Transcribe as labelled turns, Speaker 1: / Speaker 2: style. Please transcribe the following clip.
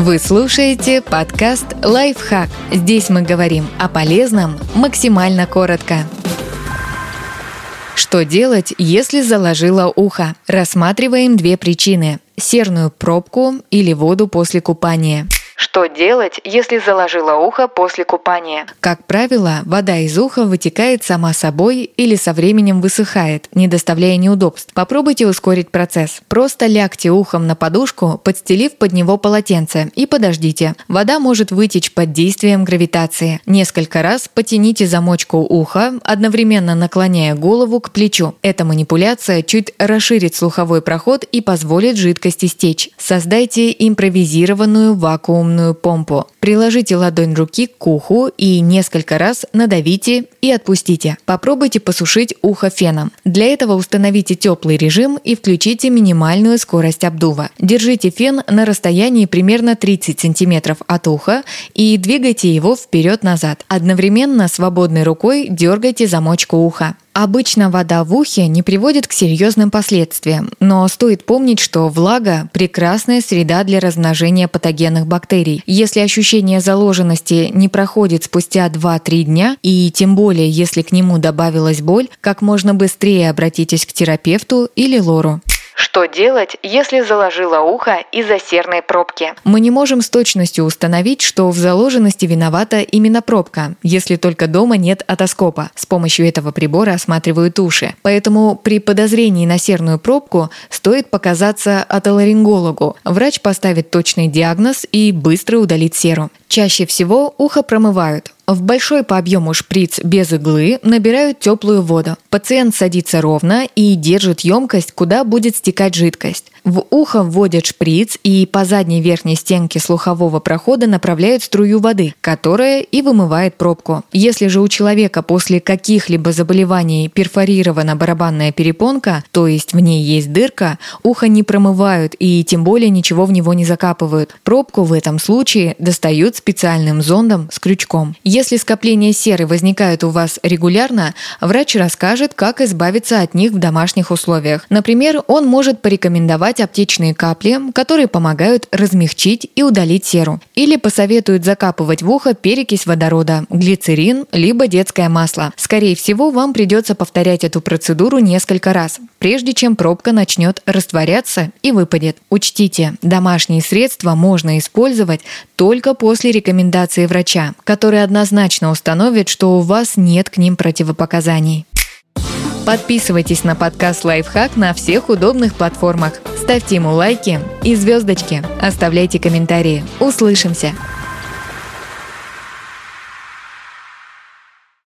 Speaker 1: Вы слушаете подкаст «Лайфхак». Здесь мы говорим о полезном максимально коротко. Что делать, если заложило ухо? Рассматриваем две причины – серную пробку или воду после купания –
Speaker 2: что делать, если заложило ухо после купания?
Speaker 1: Как правило, вода из уха вытекает сама собой или со временем высыхает, не доставляя неудобств. Попробуйте ускорить процесс. Просто лягте ухом на подушку, подстелив под него полотенце и подождите. Вода может вытечь под действием гравитации. Несколько раз потяните замочку уха, одновременно наклоняя голову к плечу. Эта манипуляция чуть расширит слуховой проход и позволит жидкости стечь. Создайте импровизированную вакуум вакуумную помпу. Приложите ладонь руки к уху и несколько раз надавите и отпустите. Попробуйте посушить ухо феном. Для этого установите теплый режим и включите минимальную скорость обдува. Держите фен на расстоянии примерно 30 см от уха и двигайте его вперед-назад. Одновременно свободной рукой дергайте замочку уха. Обычно вода в ухе не приводит к серьезным последствиям, но стоит помнить, что влага – прекрасная среда для размножения патогенных бактерий. Если ощущение заложенности не проходит спустя 2-3 дня, и тем более если к нему добавилась боль, как можно быстрее обратитесь к терапевту или лору.
Speaker 2: Что делать, если заложило ухо из-за серной пробки?
Speaker 1: Мы не можем с точностью установить, что в заложенности виновата именно пробка, если только дома нет отоскопа. С помощью этого прибора осматривают уши. Поэтому при подозрении на серную пробку стоит показаться отоларингологу. Врач поставит точный диагноз и быстро удалит серу. Чаще всего ухо промывают. В большой по объему шприц без иглы набирают теплую воду. Пациент садится ровно и держит емкость, куда будет стекать жидкость. В ухо вводят шприц и по задней верхней стенке слухового прохода направляют струю воды, которая и вымывает пробку. Если же у человека после каких-либо заболеваний перфорирована барабанная перепонка, то есть в ней есть дырка, ухо не промывают и тем более ничего в него не закапывают. Пробку в этом случае достают специальным зондом с крючком. Скопления серы возникают у вас регулярно, врач расскажет, как избавиться от них в домашних условиях. Например, он может порекомендовать аптечные капли, которые помогают размягчить и удалить серу. Или посоветуют закапывать в ухо перекись водорода, глицерин, либо детское масло. Скорее всего, вам придется повторять эту процедуру несколько раз, прежде чем пробка начнет растворяться и выпадет. Учтите, домашние средства можно использовать только после рекомендации врача, который однозначно установит, что у вас нет к ним противопоказаний. Подписывайтесь на подкаст «Лайфхак» на всех удобных платформах. Ставьте ему лайки и звездочки. Оставляйте комментарии. Услышимся!